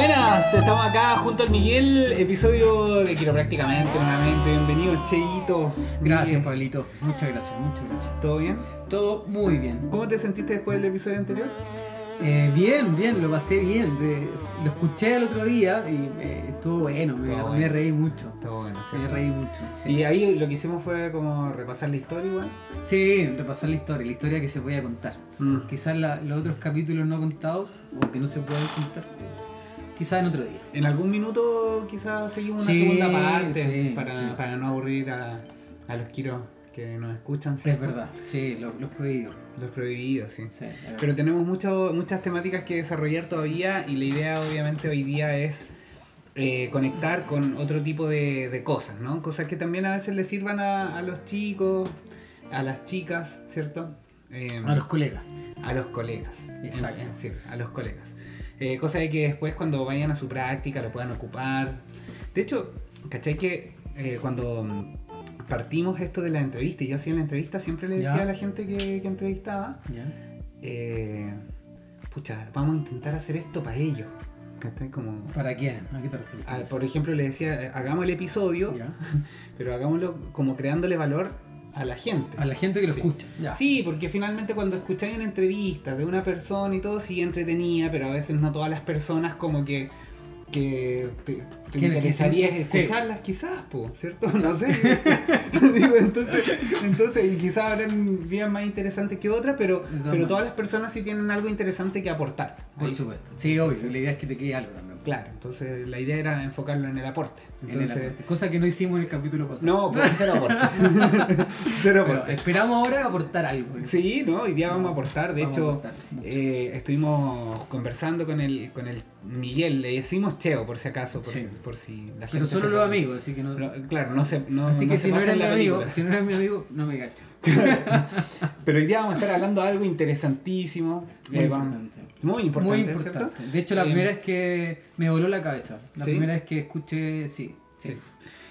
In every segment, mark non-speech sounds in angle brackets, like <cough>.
buenas, estamos acá junto al Miguel, episodio de Quiroprácticamente nuevamente. Bienvenido, Cheito. Gracias, Miguel. Pablito. Muchas gracias, muchas gracias. ¿Todo bien? Todo muy bien. ¿Cómo te sentiste después del episodio anterior? Eh, bien, bien, lo pasé bien. De- lo escuché el otro día y eh, estuvo bueno, me, Estuvo reí mucho. Todo bueno, Me reí mucho. Sí. Y ahí lo que hicimos fue como repasar la historia igual. Sí, repasar la historia, la historia que se podía contar. Mm. Quizás la- los otros capítulos no contados o que no se pueden contar, quizás en otro día. En algún minuto quizás seguimos una Sí, segunda parte sí, para, sí. para no aburrir a, a los quiros que nos escuchan. Es verdad, sí, lo- los prohibidos. Los prohibidos, sí. Pero tenemos mucho- muchas temáticas que desarrollar todavía y la idea obviamente hoy día es eh, conectar con otro tipo de, de cosas, ¿no? Cosas que también a veces le sirvan a, a los chicos, a las chicas, ¿cierto? Eh, a los colegas. a los colegas. Exacto. Eh, sí, a los colegas. Eh, cosa de que después cuando vayan a su práctica lo puedan ocupar. De hecho, ¿cachai que eh, cuando mm, partimos esto de la entrevista y yo hacía la entrevista siempre le decía a la gente que, que entrevistaba, eh, pucha, vamos a intentar hacer esto para ellos. Como, ¿Para quién? ¿A qué te refieres? con eso? por ejemplo, le decía, hagamos el episodio, <laughs> pero hagámoslo como creándole valor a la gente. A la gente que lo Sí. escucha. Ya. Sí, porque finalmente cuando escucháis una entrevista de una persona y todo, sí entretenía, pero a veces no todas las personas como que, que te, te Que- que interesaría sí. escucharlas quizás, po, ¿cierto? No sé. <laughs> Digo, entonces, entonces, y quizás habrán vidas más interesantes que otras, pero, todas pero todas las personas sí tienen algo interesante que aportar. Por Ahí supuesto. Sí, obvio. La idea es que te quede algo también. Claro, entonces la idea era enfocarlo en el aporte. En el Entonces, aporte. Cosa que no hicimos en el capítulo pasado. no, pues cero aporte. <laughs> cero Pero aporte. esperamos ahora aportar algo. Sí, ¿no? Hoy día vamos a aportar. De Vamos hecho, aportar eh, estuvimos conversando con el, con el Miguel. Le decimos Cheo, por si acaso, por, Sí. si, por si la Pero gente solo se los amigos, así que no. Claro, no se no, así no que se si no eres mi amigo, si no eres mi amigo, no me gacho. <laughs> Pero hoy día vamos a estar hablando de algo interesantísimo. Muy Eh, importante. muy importante, Muy ¿cierto? importante. De hecho, la Eh, primera vez que me voló la cabeza. La ¿Sí? primera vez que escuché, sí. Sí. Sí.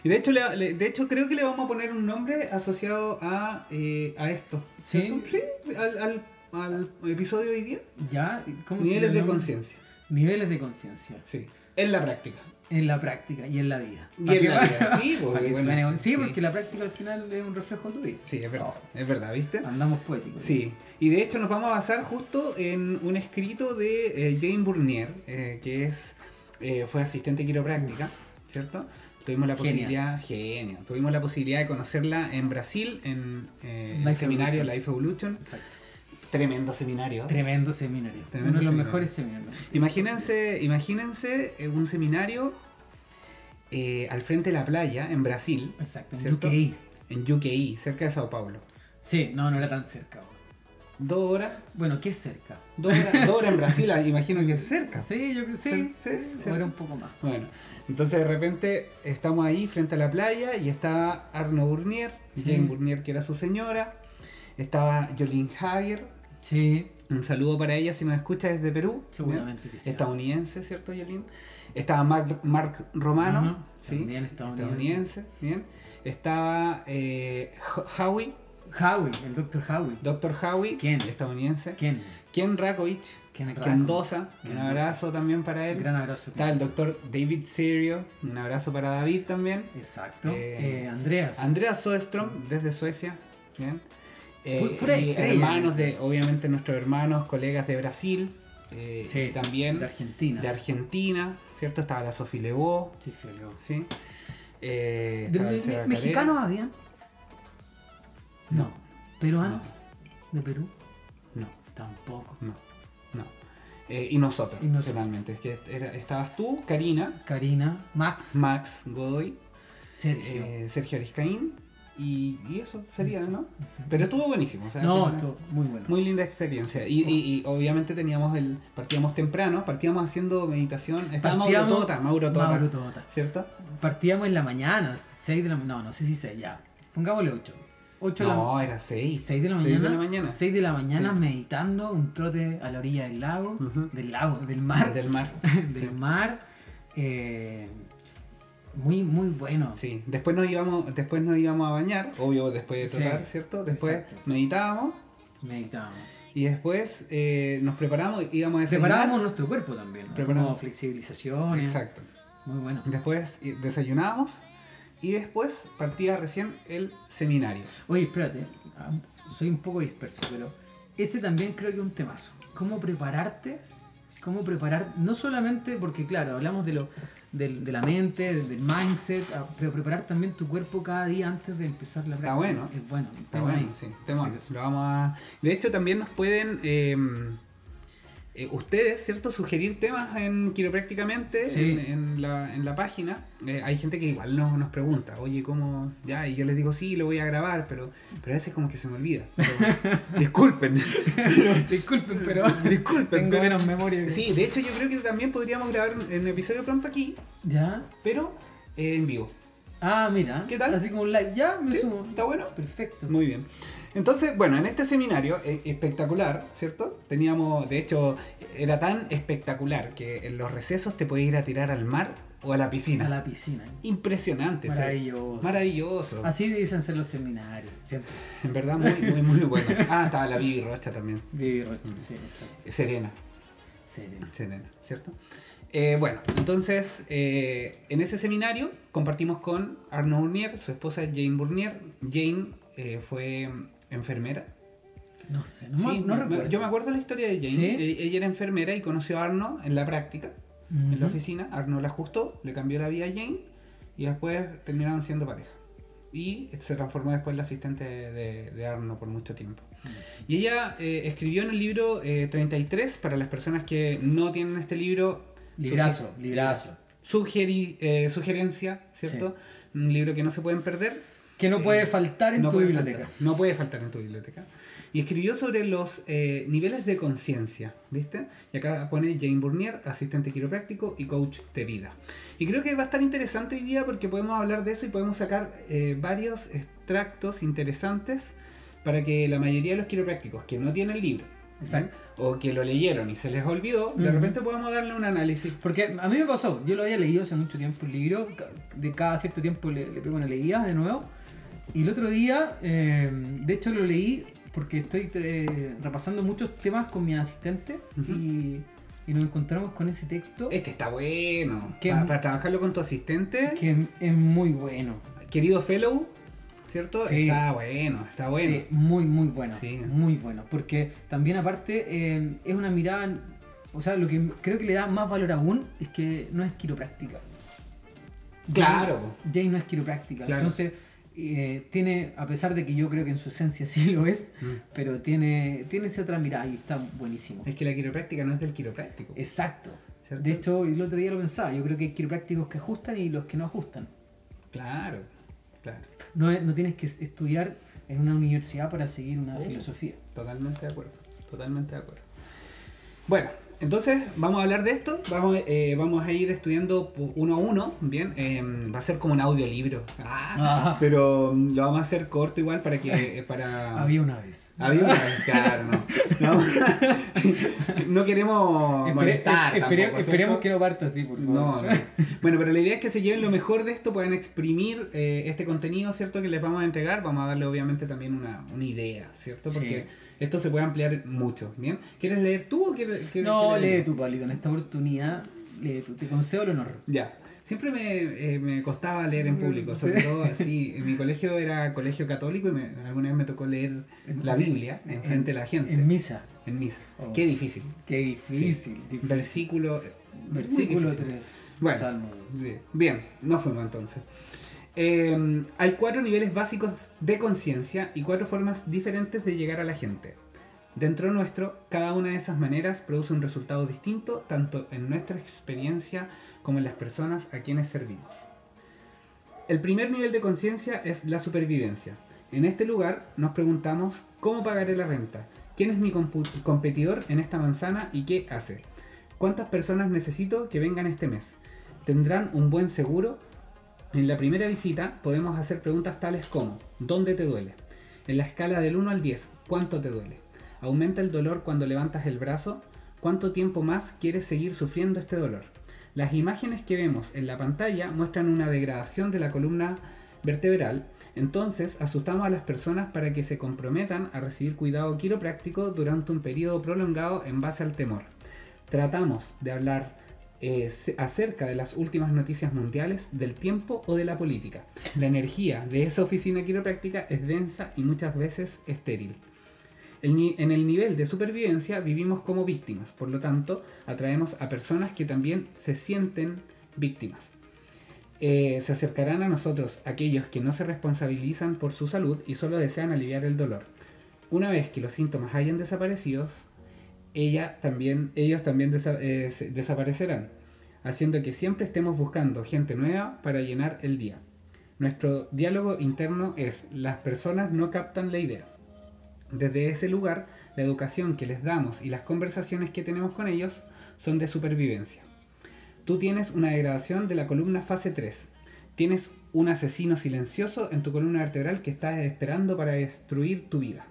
Y de hecho, le- le- de hecho creo que le vamos a poner un nombre asociado a, eh, a esto. ¿Sí? ¿cierto? Sí, al, al, al episodio de hoy día. ¿Ya? ¿Cómo se Niveles de conciencia. Niveles de conciencia. Sí. En la práctica. En la práctica y en la vida. Y ¿Para en la vida. Sí, <laughs> porque, bueno, suene- sí, sí. porque la práctica al final es un reflejo de tu vida. Sí, es verdad. Es verdad, ¿viste? Andamos poéticos. Sí, y de hecho nos vamos a basar justo en un escrito de eh, Jane Burnier, eh, que es eh, fue asistente quiropráctica, ¿cierto? Tuvimos la posibilidad, genia, tuvimos la posibilidad de conocerla en Brasil, en eh, el seminario Evolution. Life Evolution. Exacto. Tremendo seminario. Tremendo seminario. Tremendo Uno de los seminario. mejores seminarios. Imagínense, imagínense eh, un seminario eh, al frente de la playa en Brasil, Exacto, en ¿Cierto? UKI. en UKI, cerca de Sao Paulo. Sí, no, no era tan cerca. Dos horas, Bueno, ¿qué es cerca? dos horas, dos horas en <laughs> Brasil, ah, imagino que es cerca. Sí, yo creo que sí. Sí, era un poco más. Bueno, entonces de repente estamos ahí frente a la playa y estaba Arno Burnier, Sí. Jane Burnier que era su señora, estaba Jolene Hager, Sí, un saludo para ella si nos escucha desde Perú, seguramente que sí. estadounidense, ¿cierto Jolene? Estaba Mark, Mark Romano, Ujú, ¿sí? también estadounidense. estadounidense, bien. Estaba eh, Ho- Howie, Howie, el Dr. Howie. Dr. Howie, ¿Quién? estadounidense. ¿Quién? Ken Rakovic, Ken un abrazo también para él. Gran abrazo. Está el doctor David Serio, un abrazo para David también. Exacto. Eh, Eh, Andreas. Andreas Soderstrom, desde Suecia. Bien. Eh, hermanos de, obviamente, nuestros hermanos, colegas de Brasil. eh, Sí, y también de Argentina. de Argentina, ¿cierto? Estaba la Sofi Lebó, Sí. ¿sí? Eh, ¿De estaba el me- Seba me- Calera. ¿Mexicanos habían? No. No. ¿Peruanos? No, ¿De Perú? no, Tampoco. no. no. Eh, y nosotros, Y nosotros. finalmente. Es que era- estabas tú, Karina, Karina, Max, Max Godoy, Sergio. Sergio Ariscaín y, y eso sería, ¿no? Sí. Pero estuvo buenísimo. o sea, no, esto muy bueno. Muy linda experiencia. Y, y- y obviamente teníamos el. Partíamos temprano, partíamos haciendo meditación. Estaba Mauro Tota, Mauro Tota. Mauro Tota. ¿Cierto? Partíamos en la mañana, 6 de la No, no sé si 6, ya. Pongámosle 8. 8 de la No, era 6. 6 de la Seis mañana. de la mañana. 6 de la mañana Sí. meditando, un trote a la orilla del lago, Ujú. del lago, del mar, Del mar. <laughs> del Sí. mar. eh, muy, muy bueno. Sí. Después nos íbamos, después nos íbamos a bañar, obvio después de Sí, trotar, ¿cierto? Después exacto. meditábamos Meditábamos. Y después eh, nos preparamos, íbamos a desayunar. Preparábamos nuestro cuerpo también, ¿no? Preparamos. como flexibilizaciones. Exacto. Muy bueno. Después eh, desayunábamos y después partía recién el seminario. Oye, espérate, ah, soy un poco disperso, pero ese también creo que es un temazo. ¿Cómo prepararte? ¿Cómo preparar? No solamente porque, claro, hablamos de lo del- de la mente, del mindset, pero preparar también tu cuerpo cada día antes de empezar la práctica. bueno. Es bueno. Está tema bueno, ahí. sí. tema sí. Lo vamos a... De hecho, también nos pueden... eh, eh, ustedes, ¿cierto? Sugerir temas en quiroprácticamente Sí. en, en la, en la página. Eh, hay gente que igual nos, nos pregunta, oye, ¿cómo? Ya, y yo les digo, sí, lo voy a grabar, pero, pero a veces como que se me olvida. Pero, disculpen. <laughs> Disculpen, pero <laughs> Disculpen, tengo pero- menos memoria. que- Sí, de hecho yo creo que también podríamos grabar un, un episodio pronto aquí, ¿Ya? pero eh, en vivo. Ah, mira. ¿Qué tal? Así como un live. Ya, me ¿Sí? sumo. ¿Está bueno? Perfecto. Muy bien. Entonces, bueno, en este seminario eh, espectacular, ¿cierto? Teníamos, de hecho, era tan espectacular que en los recesos te podías ir a tirar al mar o a la piscina. A la piscina. Impresionante. Maravilloso. maravilloso. Así dicen ser los seminarios. Siempre. En verdad, muy, muy, muy bueno. <laughs> Ah, estaba la Vivi Rocha también. Vivi Rocha, Sí, exacto. Serena. Serena. Serena, ¿cierto? Eh, bueno, entonces eh, en ese seminario compartimos con Arnaud Burnier, su esposa Jane Burnier. Jane eh, fue enfermera. No sé, no, Sí, me- no me- recuerdo. yo me acuerdo la historia de Jane. ¿Sí? E- Ella era enfermera y conoció a Arno en la práctica, en la oficina. Arno la ajustó, le cambió la vida a Jane y después terminaron siendo pareja. Y se transformó después en la asistente de, de- de Arno por mucho tiempo. Y ella eh, escribió en el libro eh, 33, para las personas que no tienen este libro, Librazo, suge- librazo. sugeri- eh, sugerencia, ¿cierto? Un libro que no se pueden perder. Que no puede Eh, faltar en no tu biblioteca. faltar, no puede faltar en tu biblioteca. Y escribió sobre los eh, niveles de conciencia, ¿viste? Y acá pone Jane Burnier, asistente quiropráctico y coach de vida. Y creo que va a estar interesante hoy día porque podemos hablar de eso y podemos sacar eh, varios extractos interesantes para que la mayoría de los quiroprácticos que no tienen el libro Exacto. o que lo leyeron y se les olvidó, de Ujú. repente podamos darle un análisis. Porque a mí me pasó, yo lo había leído hace mucho tiempo el libro, de cada cierto tiempo le, le pego una leída de nuevo. Y el otro día, eh, de hecho lo leí porque estoy eh, repasando muchos temas con mi asistente y, y nos encontramos con ese texto Este está bueno. Para trabajarlo con tu asistente, que es muy bueno. querido fellow, ¿cierto? Sí. Está bueno, está bueno. Sí, muy, muy bueno. Sí. Muy bueno. Porque también aparte eh, es una mirada, o sea, lo que creo que le da más valor aún es que no es quiropráctica. Claro. Jane no es quiropráctica. Claro. Entonces, eh, tiene, a pesar de que yo creo que en su esencia <laughs> sí lo es, Mm. pero tiene, tiene esa otra mirada y está buenísimo. Es que la quiropráctica no es del quiropráctico. Exacto. ¿cierto? De hecho, el otro día lo pensaba, yo creo que hay quiroprácticos que ajustan y los que no ajustan. Claro, claro. No, no tienes que estudiar en una universidad para seguir una filosofía. Totalmente de acuerdo. Totalmente de acuerdo. Bueno, entonces vamos a hablar de esto. Vamos, eh, vamos a ir estudiando uno a uno. Bien, Eh, va a ser como un audiolibro. Ah. Pero mm, lo vamos a hacer corto igual para que. eh, Para... <laughs> Había una vez. Había una vez, claro, no. No, <laughs> No queremos Espere- molestar. espere- esperemos que no parta así, por favor. No, no. Bueno, pero la idea es que se lleven lo mejor de esto, puedan exprimir eh, este contenido, ¿cierto? Que les vamos a entregar. Vamos a darle obviamente también una, una idea, ¿cierto? Porque Sí. Esto se puede ampliar mucho, ¿bien? ¿Quieres leer tú o quieres, quieres No, lee tú, Pablito, en esta oportunidad, lee tú. Te concedo el honor. Ya. Siempre me, eh, me costaba leer en público, sobre Sí. todo así. En mi colegio era colegio católico y me- alguna vez me tocó leer la Biblia en frente de la gente. En misa. En misa. Oh. Qué difícil. Qué difícil. difícil. Versículo. muy Versículo difícil. 3. Bueno, Salmo. sí. bien, no fuimos entonces. Eh, hay cuatro niveles básicos de conciencia y cuatro formas diferentes de llegar a la gente. Dentro nuestro, cada una de esas maneras produce un resultado distinto, tanto en nuestra experiencia como en las personas a quienes servimos. El primer nivel de conciencia es la supervivencia. En este lugar nos preguntamos cómo pagaré la renta, quién es mi competidor en esta manzana y qué hace, cuántas personas necesito que vengan este mes, tendrán un buen seguro. En la primera visita podemos hacer preguntas tales como ¿dónde te duele? En la escala del 1 al 10, ¿cuánto te duele? ¿Aumenta el dolor cuando levantas el brazo? ¿Cuánto tiempo más quieres seguir sufriendo este dolor? Las imágenes que vemos en la pantalla muestran una degradación de la columna vertebral, entonces asustamos a las personas para que se comprometan a recibir cuidado quiropráctico durante un periodo prolongado en base al temor. Tratamos de hablar eh, acerca de las últimas noticias mundiales, del tiempo o de la política. La energía de esa oficina quiropráctica es densa y muchas veces estéril. En el nivel de supervivencia vivimos como víctimas, por lo tanto, atraemos a personas que también se sienten víctimas. Eh, se acercarán a nosotros aquellos que no se responsabilizan por su salud y solo desean aliviar el dolor. Una vez que los síntomas hayan desaparecido, ella también, ellos también eh, desaparecerán, haciendo que siempre estemos buscando gente nueva para llenar el día. Nuestro diálogo interno es, las personas no captan la idea. Desde ese lugar, la educación que les damos y las conversaciones que tenemos con ellos son de supervivencia. Tú tienes una degradación de la columna fase 3. Tienes un asesino silencioso en tu columna vertebral que está esperando para destruir tu vida.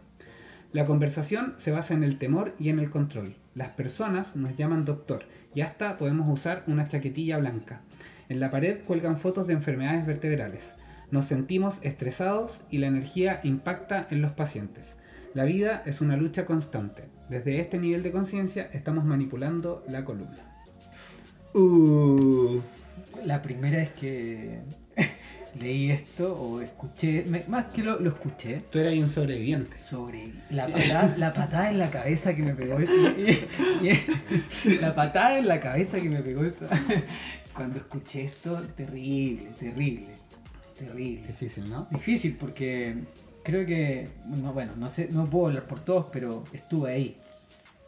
La conversación se basa en el temor y en el control. Las personas nos llaman doctor y hasta podemos usar una chaquetilla blanca. En la pared cuelgan fotos de enfermedades vertebrales. Nos sentimos estresados y la energía impacta en los pacientes. La vida es una lucha constante. Desde este nivel de conciencia estamos manipulando la columna. Uh, La primera vez que leí esto o escuché, me- más que lo, lo escuché, tú eras un sobreviviente. sobre la patada, la patada en la cabeza que me pegó. y- y- la patada en la cabeza que me pegó esta- <laughs> cuando escuché esto, terrible, terrible, terrible. Difícil, ¿no? Difícil porque creo que, no, bueno, no sé, no puedo hablar por todos, pero estuve ahí.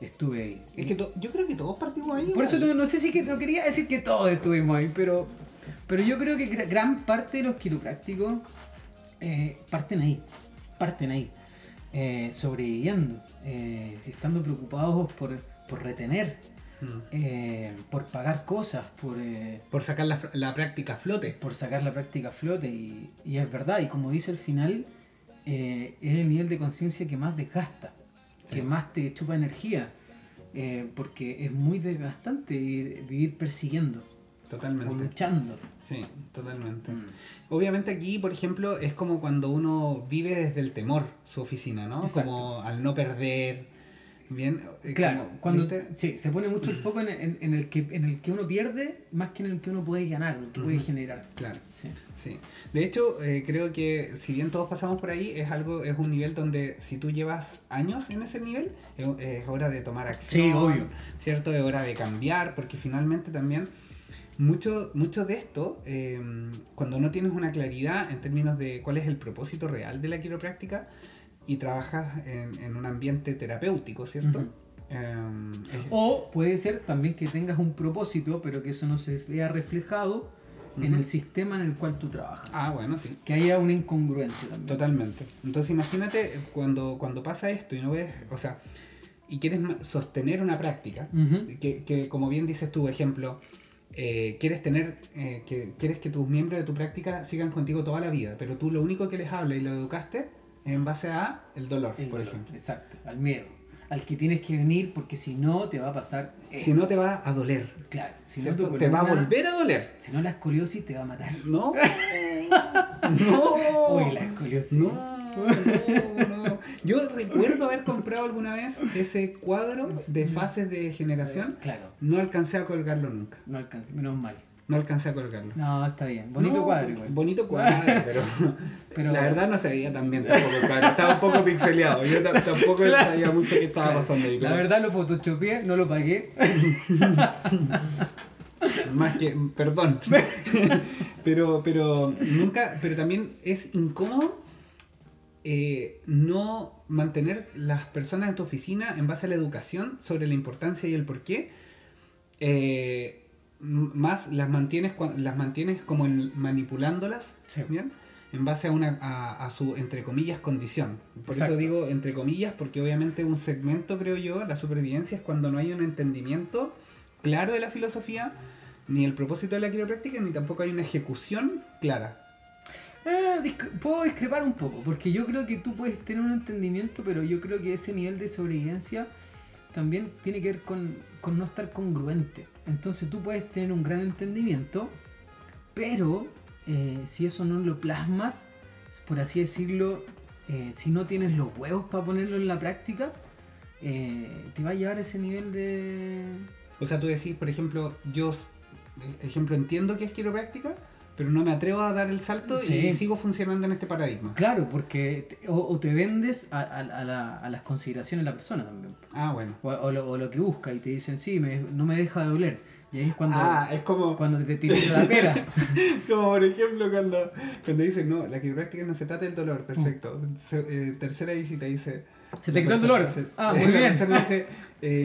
Estuve ahí. Es que yo creo que todos partimos ahí. Por eso no, no sé si que no quería decir que todos estuvimos ahí, pero, pero yo creo que gra- gran parte de los quiroprácticos eh, parten ahí, parten ahí, eh, sobreviviendo, eh, estando preocupados por, por retener, Mm. por pagar cosas, por, Por sacar la, práctica a flote. por sacar la práctica a flote y, y es verdad, y como dice al final, es el nivel de conciencia que más desgasta, Sí. que más te chupa energía, porque es muy desgastante ir- vivir persiguiendo o Totalmente. luchando. Sí, totalmente. Mm. Obviamente aquí, por ejemplo, es como cuando uno vive desde el temor su oficina, ¿no? Exacto. Como al no perder. Bien. eh, Claro, como, cuando sí, se pone mucho el foco en, en- en el que, en el que uno pierde más que en el que uno puede ganar, el que puede Ujú. generar. Claro. Sí. Sí. De hecho, eh, creo que si bien todos pasamos por ahí, es algo, es un nivel donde si tú llevas años en ese nivel, es, es hora de tomar acción. Sí, obvio. ¿Cierto? Es hora de cambiar, porque finalmente también mucho, mucho de esto, eh, cuando no tienes una claridad en términos de cuál es el propósito real de la quiropráctica y trabajas en, en un ambiente terapéutico, ¿cierto? Eh, es- O puede ser también que tengas un propósito, pero que eso no se vea reflejado en el sistema en el cual tú trabajas. ah, bueno, sí. Que haya una incongruencia también. Totalmente. Entonces imagínate cuando, cuando pasa esto y no ves, o sea, y quieres sostener una práctica, que, que como bien dices tu ejemplo, eh, quieres tener, eh, que quieres que tus miembros de tu práctica sigan contigo toda la vida, pero tú lo único que les hablas y lo educaste es en base a el dolor, El por dolor, ejemplo. Exacto, al miedo. Al que tienes que venir porque si no te va a pasar. esto. Si no te va a doler, claro, si no te va a volver a doler. Si no la escoliosis te va a matar. No, <laughs> no. Uy, la escoliosis. No, no, no. Yo recuerdo haber comprado alguna vez ese cuadro de fases de generación. Claro, No alcancé a colgarlo nunca. no alcancé, menos mal. No alcancé a colgarlo. No, está bien. Bonito No, cuadro igual. Bonito cuadro, <laughs> pero, Pero- la verdad no se veía tan bien tampoco el cuadro. Estaba un poco pixeleado. Yo ta- tampoco sabía mucho qué estaba Claro. pasando ahí. La verdad lo photoshopeé, no lo pagué. <laughs> Más que, perdón. <laughs> pero, pero nunca, pero también es incómodo eh, no mantener las personas en tu oficina en base a la educación sobre la importancia y el por qué. eh, más las mantienes las mantienes como en- manipulándolas Sí. ¿bien? en base a una a, a su entre comillas condición por Exacto. eso digo entre comillas porque obviamente un segmento creo yo la supervivencia es cuando no hay un entendimiento claro de la filosofía ni el propósito de la quiropráctica ni tampoco hay una ejecución clara Ah, puedo discrepar un poco, porque yo creo que tú puedes tener un entendimiento, pero yo creo que ese nivel de sobrevivencia también tiene que ver con, con no estar congruente. Entonces tú puedes tener un gran entendimiento, pero eh, si eso no lo plasmas, por así decirlo, eh, si no tienes los huevos para ponerlo en la práctica, eh, te va a llevar a ese nivel de... O sea, tú decís, por ejemplo, yo, ejemplo, entiendo que es quiropráctica, pero no me atrevo a dar el salto Sí. y sigo funcionando en este paradigma. Claro, porque te- o, o te vendes a, a- a la- a las consideraciones de la persona también. Ah, bueno. O, o lo, o lo que busca y te dicen, sí, me- no me deja de doler. Y ahí es cuando, ah, es como, cuando te tiras la pera. <laughs> como por ejemplo cuando, cuando dicen, no, la quiropráctica no se trata del dolor, perfecto. Se- eh, tercera visita dice... ¿Se te la quitó el dolor? Ah, <laughs> muy la bien. persona dice, eh,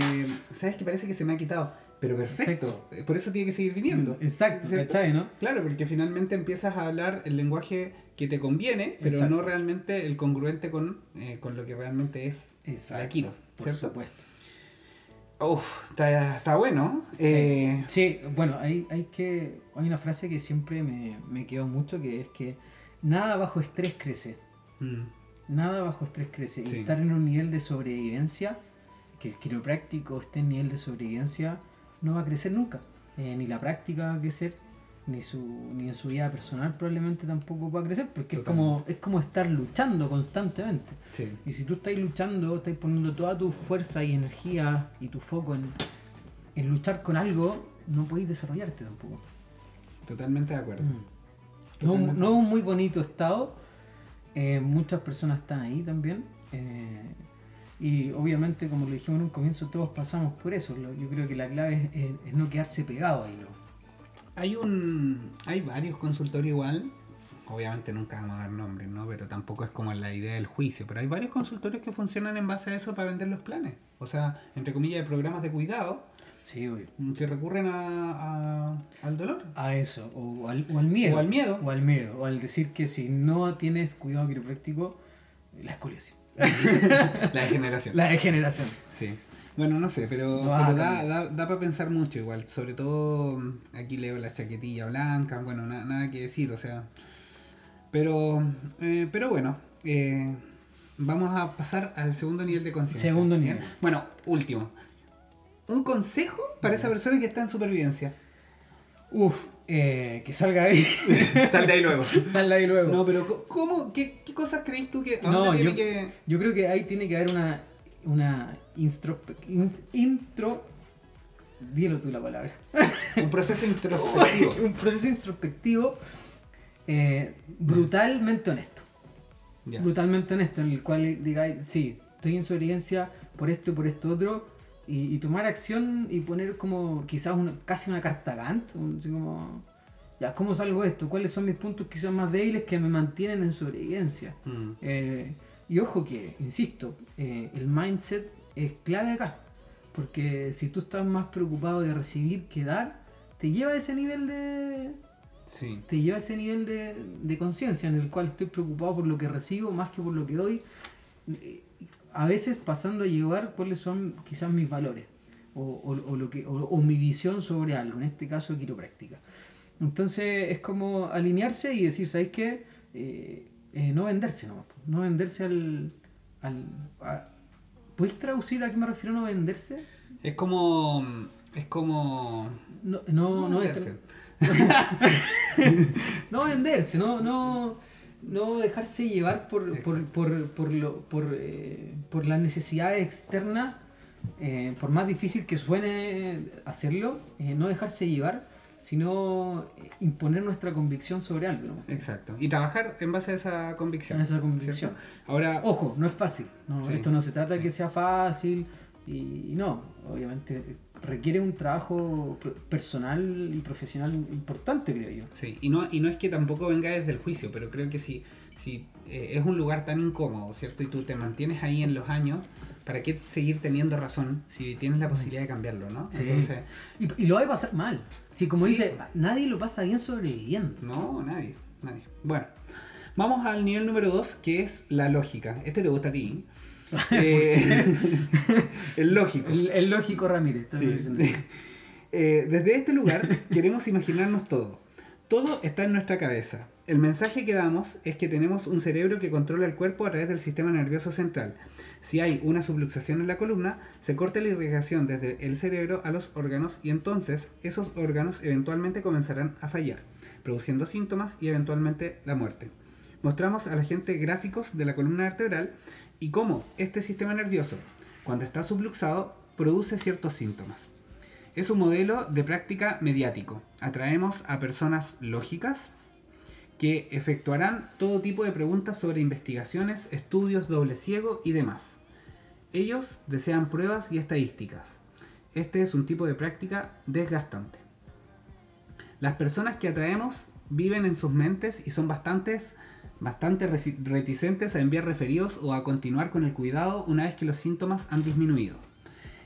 ¿sabes que parece que se me ha quitado? Pero perfecto, por eso tiene que seguir viniendo. Exacto, ¿Cierto? ¿cachai, no? Claro, porque finalmente empiezas a hablar el lenguaje que te conviene, pero Exacto. no realmente el congruente con, eh, con lo que realmente es Exacto. la quiro, Por ¿cierto? supuesto. Uf, está, está bueno. Sí. Eh, Sí, bueno, hay, hay que. Hay una frase que siempre me, me quedó mucho que es que nada bajo estrés crece. mm, Nada bajo estrés crece. Y estar en un nivel de sobrevivencia, que el quiropráctico esté en nivel de sobrevivencia, no va a crecer nunca. Eh, ni la práctica va a crecer, ni su, ni en su vida personal probablemente tampoco va a crecer, porque es como, es como estar luchando constantemente. sí, Y si tú estás luchando, estás poniendo toda tu fuerza y energía y tu foco en, en luchar con algo, no podéis desarrollarte tampoco. totalmente de acuerdo. Mm. No es un muy bonito estado. eh, muchas personas están ahí también. eh, y obviamente, como lo dijimos en un comienzo, todos pasamos por eso. Yo creo que la clave es, es- es no quedarse pegado ahí. ¿no? Hay un hay varios consultorios igual. Obviamente nunca vamos a dar nombres, ¿no? Pero tampoco es como la idea del juicio. Pero hay varios consultorios que funcionan en base a eso para vender los planes. O sea, entre comillas, de programas de cuidado Sí, obvio. que recurren a, a- al dolor. A eso, o al, o al miedo. O al miedo. O al miedo. O al decir que si no tienes cuidado quiropráctico, la escoliosis. La degeneración. La degeneración. Sí. Bueno, no sé, pero, No da, da, da para pensar mucho igual. Sobre todo, mm, aquí leo la chaquetilla blanca, bueno, na- nada que decir, o sea. Pero, eh, pero bueno, eh, vamos a pasar al segundo nivel de conciencia. Segundo ¿bien? nivel. Bueno, último. Un consejo para esa persona que está en supervivencia. Uf, eh, que salga ahí. <laughs> Sal de ahí luego. Sal de ahí luego. No, pero ¿cómo? ¿Qué, qué cosas crees tú que.? No, yo- que- Yo creo que ahí tiene que haber una, una intro... Dilo tú la palabra. <laughs> Un proceso introspectivo. <laughs> un proceso introspectivo eh, brutalmente honesto. Brutalmente honesto, en el cual digáis, sí, estoy en sobrevivencia por esto y por esto otro, y, y tomar acción y poner como quizás una, casi una carta Gantt, un- así como, ya, ¿cómo salgo de esto? ¿Cuáles son mis puntos quizás más débiles que me mantienen en sobrevivencia? Mm. Eh, y ojo que, insisto, eh, el mindset es clave acá. Porque si tú estás más preocupado de recibir que dar, te lleva a ese nivel de. Sí. te lleva a ese nivel de, de conciencia en el cual estoy preocupado por lo que recibo más que por lo que doy. A veces pasando a llevar cuáles son quizás mis valores. O, o- o lo que, o, o mi visión sobre algo, en este caso quiropráctica. Entonces es como alinearse y decir, ¿sabéis qué? Eh, eh, no venderse nomás. No venderse al... al a- ¿Puedes traducir a qué me refiero no venderse? Es como. Es como. No, no, no, es- verse. <laughs> no venderse, no, no, no dejarse llevar por, por, por, por, lo, por, eh, por las necesidades externas, eh, por más difícil que suene hacerlo, eh, no dejarse llevar, sino imponer nuestra convicción sobre algo. ¿no? Exacto. Y trabajar en base a esa convicción. A esa convicción. ¿cierto? Ahora, Ojo, no es fácil. no, Sí, esto no se trata de que sea fácil y, y no, obviamente requiere un trabajo personal y profesional importante, creo yo. sí, y no, y no es que tampoco venga desde el juicio, pero creo que si, si eh, es un lugar tan incómodo, ¿cierto? Y tú te mantienes ahí en los años, ¿para qué seguir teniendo razón si tienes la posibilidad de cambiarlo, ¿no? Sí. Entonces, Y, y lo va a pasar mal. Si como Sí. dice, nadie lo pasa bien sobreviviendo. no, nadie, nadie. Bueno, vamos al nivel número 2, que es la lógica. Este te gusta a ti. Eh, <laughs> <laughs> el lógico. El, el lógico Ramírez. Sí. <laughs> Eh, desde este lugar queremos imaginarnos todo. Todo está en nuestra cabeza. El mensaje que damos es que tenemos un cerebro que controla el cuerpo a través del sistema nervioso central. Si hay una subluxación en la columna, se corta la irrigación desde el cerebro a los órganos y entonces esos órganos eventualmente comenzarán a fallar. produciendo síntomas y eventualmente la muerte. Mostramos a la gente gráficos de la columna vertebral y cómo este sistema nervioso, cuando está subluxado, produce ciertos síntomas. Es un modelo de práctica mediático. Atraemos a personas lógicas que efectuarán todo tipo de preguntas sobre investigaciones, estudios, doble ciego y demás. Ellos desean pruebas y estadísticas. Este es un tipo de práctica desgastante. Las personas que atraemos viven en sus mentes y son bastantes, bastante reticentes a enviar referidos o a continuar con el cuidado una vez que los síntomas han disminuido.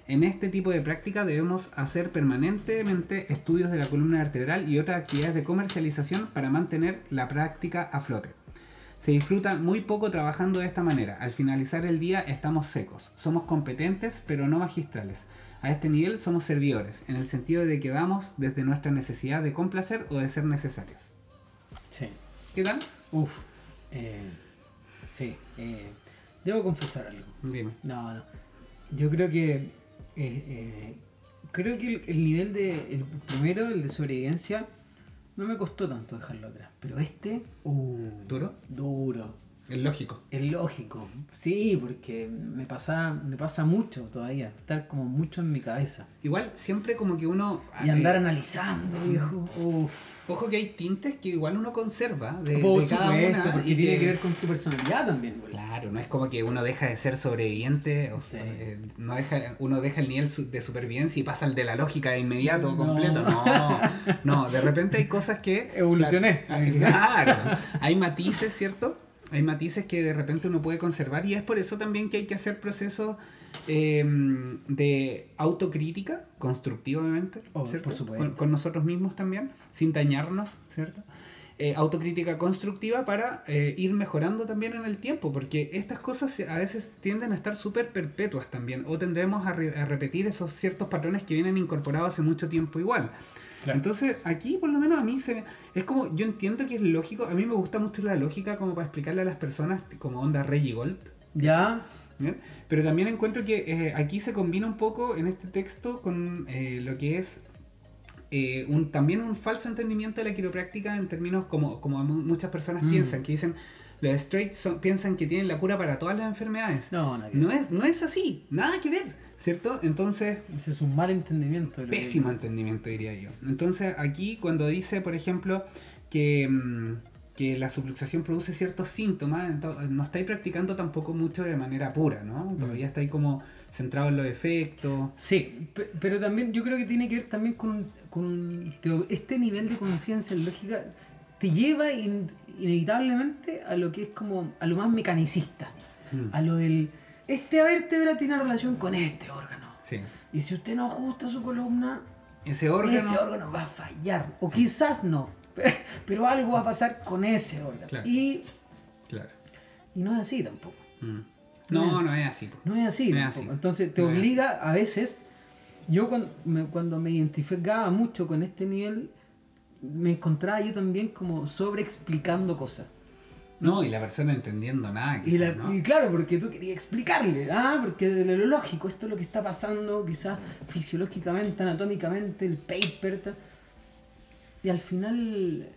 En este tipo de práctica debemos hacer permanentemente estudios de la columna vertebral y otras actividades de comercialización para mantener la práctica a flote. Se disfruta muy poco trabajando de esta manera. Al finalizar el día estamos secos. Somos competentes pero no magistrales. A este nivel somos servidores, en el sentido de que damos desde nuestra necesidad de complacer o de ser necesarios. Sí. ¿Qué tal? Uf. Eh, sí. eh, debo confesar algo. Dime. No, no. Yo creo que. eh, eh, creo que el, el nivel de. El primero, el de sobrevivencia, no me costó tanto dejarlo atrás. Pero este. Uh, ¿Duro? Duro. Es lógico. Es lógico. Sí, porque me pasa, me pasa mucho todavía. Estar como mucho en mi cabeza. Igual siempre como que uno... Y andar eh, analizando, viejo. Uf. Ojo que hay tintes que igual uno conserva de, Por de cada supuesto, una porque y tiene que ver con tu personalidad también, güey. Claro, no es como que uno deja de ser sobreviviente, o Sí. sea, eh, no deja, uno deja el nivel de supervivencia y pasa al de la lógica de inmediato, No. completo. No, no, de repente hay cosas que... Evolucioné. Claro, hay matices, ¿cierto? Hay matices que de repente uno puede conservar y es por eso también que hay que hacer procesos eh, de autocrítica, constructiva obviamente, Oh, ¿cierto? por supuesto. Con, con nosotros mismos también, sin dañarnos, ¿cierto? Eh, autocrítica constructiva para eh, ir mejorando también en el tiempo, porque estas cosas a veces tienden a estar súper perpetuas también, o tendremos a, re- a repetir esos ciertos patrones que vienen incorporados hace mucho tiempo igual. Claro. Entonces, aquí por lo menos a mí se me- es como, yo entiendo que es lógico, a mí me gusta mucho la lógica como para explicarle a las personas como onda Reggie Gold, Ya. ¿bien? Pero también encuentro que eh, aquí se combina un poco en este texto con eh, lo que es eh, un, también un falso entendimiento de la quiropráctica en términos como, como mu- muchas personas Mm. piensan, que dicen, los straight son- piensan que tienen la cura para todas las enfermedades. No, no, No es, no es así, nada que ver, ¿cierto? Entonces, Ese es un mal entendimiento. pésimo entendimiento diría yo. Entonces aquí cuando dice, por ejemplo, que, mm, que la subluxación produce ciertos síntomas, ento- no estáis practicando tampoco mucho de manera pura, ¿no? Todavía estáis como centrado en los efectos. Sí, pe- pero también yo creo que tiene que ver también con, con te- este nivel de conciencia lógica te lleva in- inevitablemente a lo que es como a lo más mecanicista, Mm. a lo del este vértebra tiene relación con este órgano. Sí. Y si usted no ajusta su columna, Ese órgano... ese órgano va a fallar. O quizás no, pero algo va a pasar con ese órgano. Claro. Y, Claro. y no es así tampoco. Mm. No No, es- no es así. No es así. No es tampoco. así. Entonces te No obliga a veces. Yo cuando me, cuando me identificaba mucho con este nivel, me encontraba yo también como sobre explicando cosas. No, y la persona entendiendo nada, Y, quizás, la- ¿no? y claro, porque tú querías explicarle, ah, porque de lo lógico, esto es lo que está pasando, quizás fisiológicamente, anatómicamente, el paper. tal. Y al final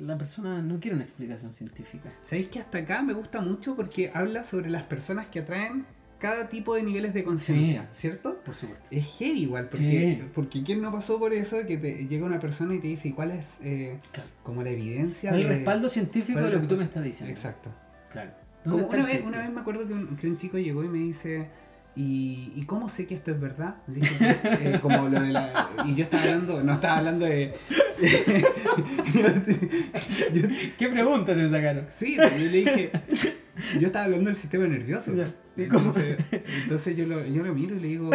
la persona no quiere una explicación científica. ¿Sabéis que hasta acá me gusta mucho porque habla sobre las personas que atraen cada tipo de niveles de conciencia, ¿cierto? Por supuesto. Es heavy igual, porque, Sí. porque ¿quién no pasó por eso? Que te llega una persona y te dice, ¿y cuál es eh, Claro. como la evidencia? El de- respaldo científico de lo que tú me estás diciendo. Exacto. Claro. Como ¿Dónde está una, vez, una vez me acuerdo que un, que un chico llegó y me dice, ¿y, ¿y cómo sé que esto es verdad? Dije, eh, <laughs> como lo de la, y yo estaba hablando, no estaba hablando de... <laughs> <laughs> yo- ¿Qué pregunta te sacaron? Sí, pues, yo le dije. Yo estaba hablando del sistema nervioso. Entonces, <laughs> entonces yo, lo, yo lo miro y le digo,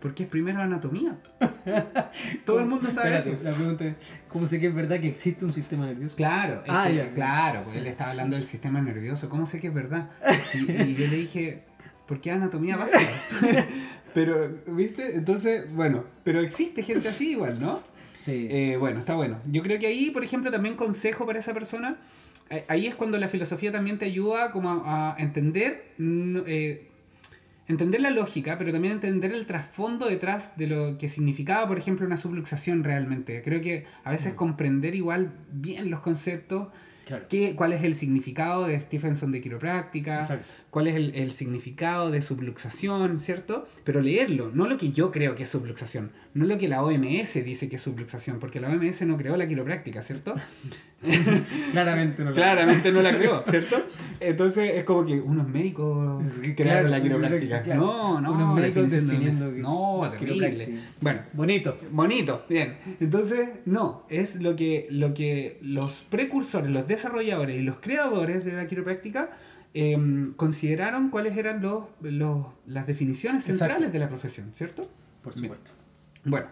¿por qué es primero anatomía? <laughs> Todo el mundo sabe Espérate, eso. La pregunta es, ¿cómo sé que es verdad que existe un sistema nervioso? Claro, Ah, que- ya. claro, pues él estaba hablando del sistema nervioso. ¿Cómo sé que es verdad? Y, y yo le dije, ¿por qué anatomía básica? <laughs> pero, ¿viste? Entonces, bueno, pero existe gente así igual, ¿no? Sí. Eh, bueno, está bueno. Yo creo que ahí, por ejemplo, también consejo para esa persona. Ahí es cuando la filosofía también te ayuda como a, a entender eh, entender la lógica, pero también entender el trasfondo detrás de lo que significaba, por ejemplo, una subluxación realmente. Creo que a veces comprender igual bien los conceptos, Claro. qué, cuál es el significado de Stephenson de quiropráctica, Exacto. cuál es el, el significado de subluxación, ¿cierto? Pero leerlo, no lo que yo creo que es subluxación, no lo que la OMS dice que es subluxación, porque la OMS no creó la quiropráctica, ¿cierto? <laughs> Claramente no Claramente no la creó, ¿cierto? <laughs> Entonces es como que unos médicos crearon claro, la quiropráctica. claro. No, no, Unos médicos de definiendo que- No, terrible. Bueno, Bonito. bonito, bien. Entonces, no, es lo que, lo que los precursores, los desarrolladores y los creadores de la quiropráctica em, consideraron cuáles eran los, los- las definiciones Exacto. centrales de la profesión, ¿cierto? Por Bien. supuesto. Bueno,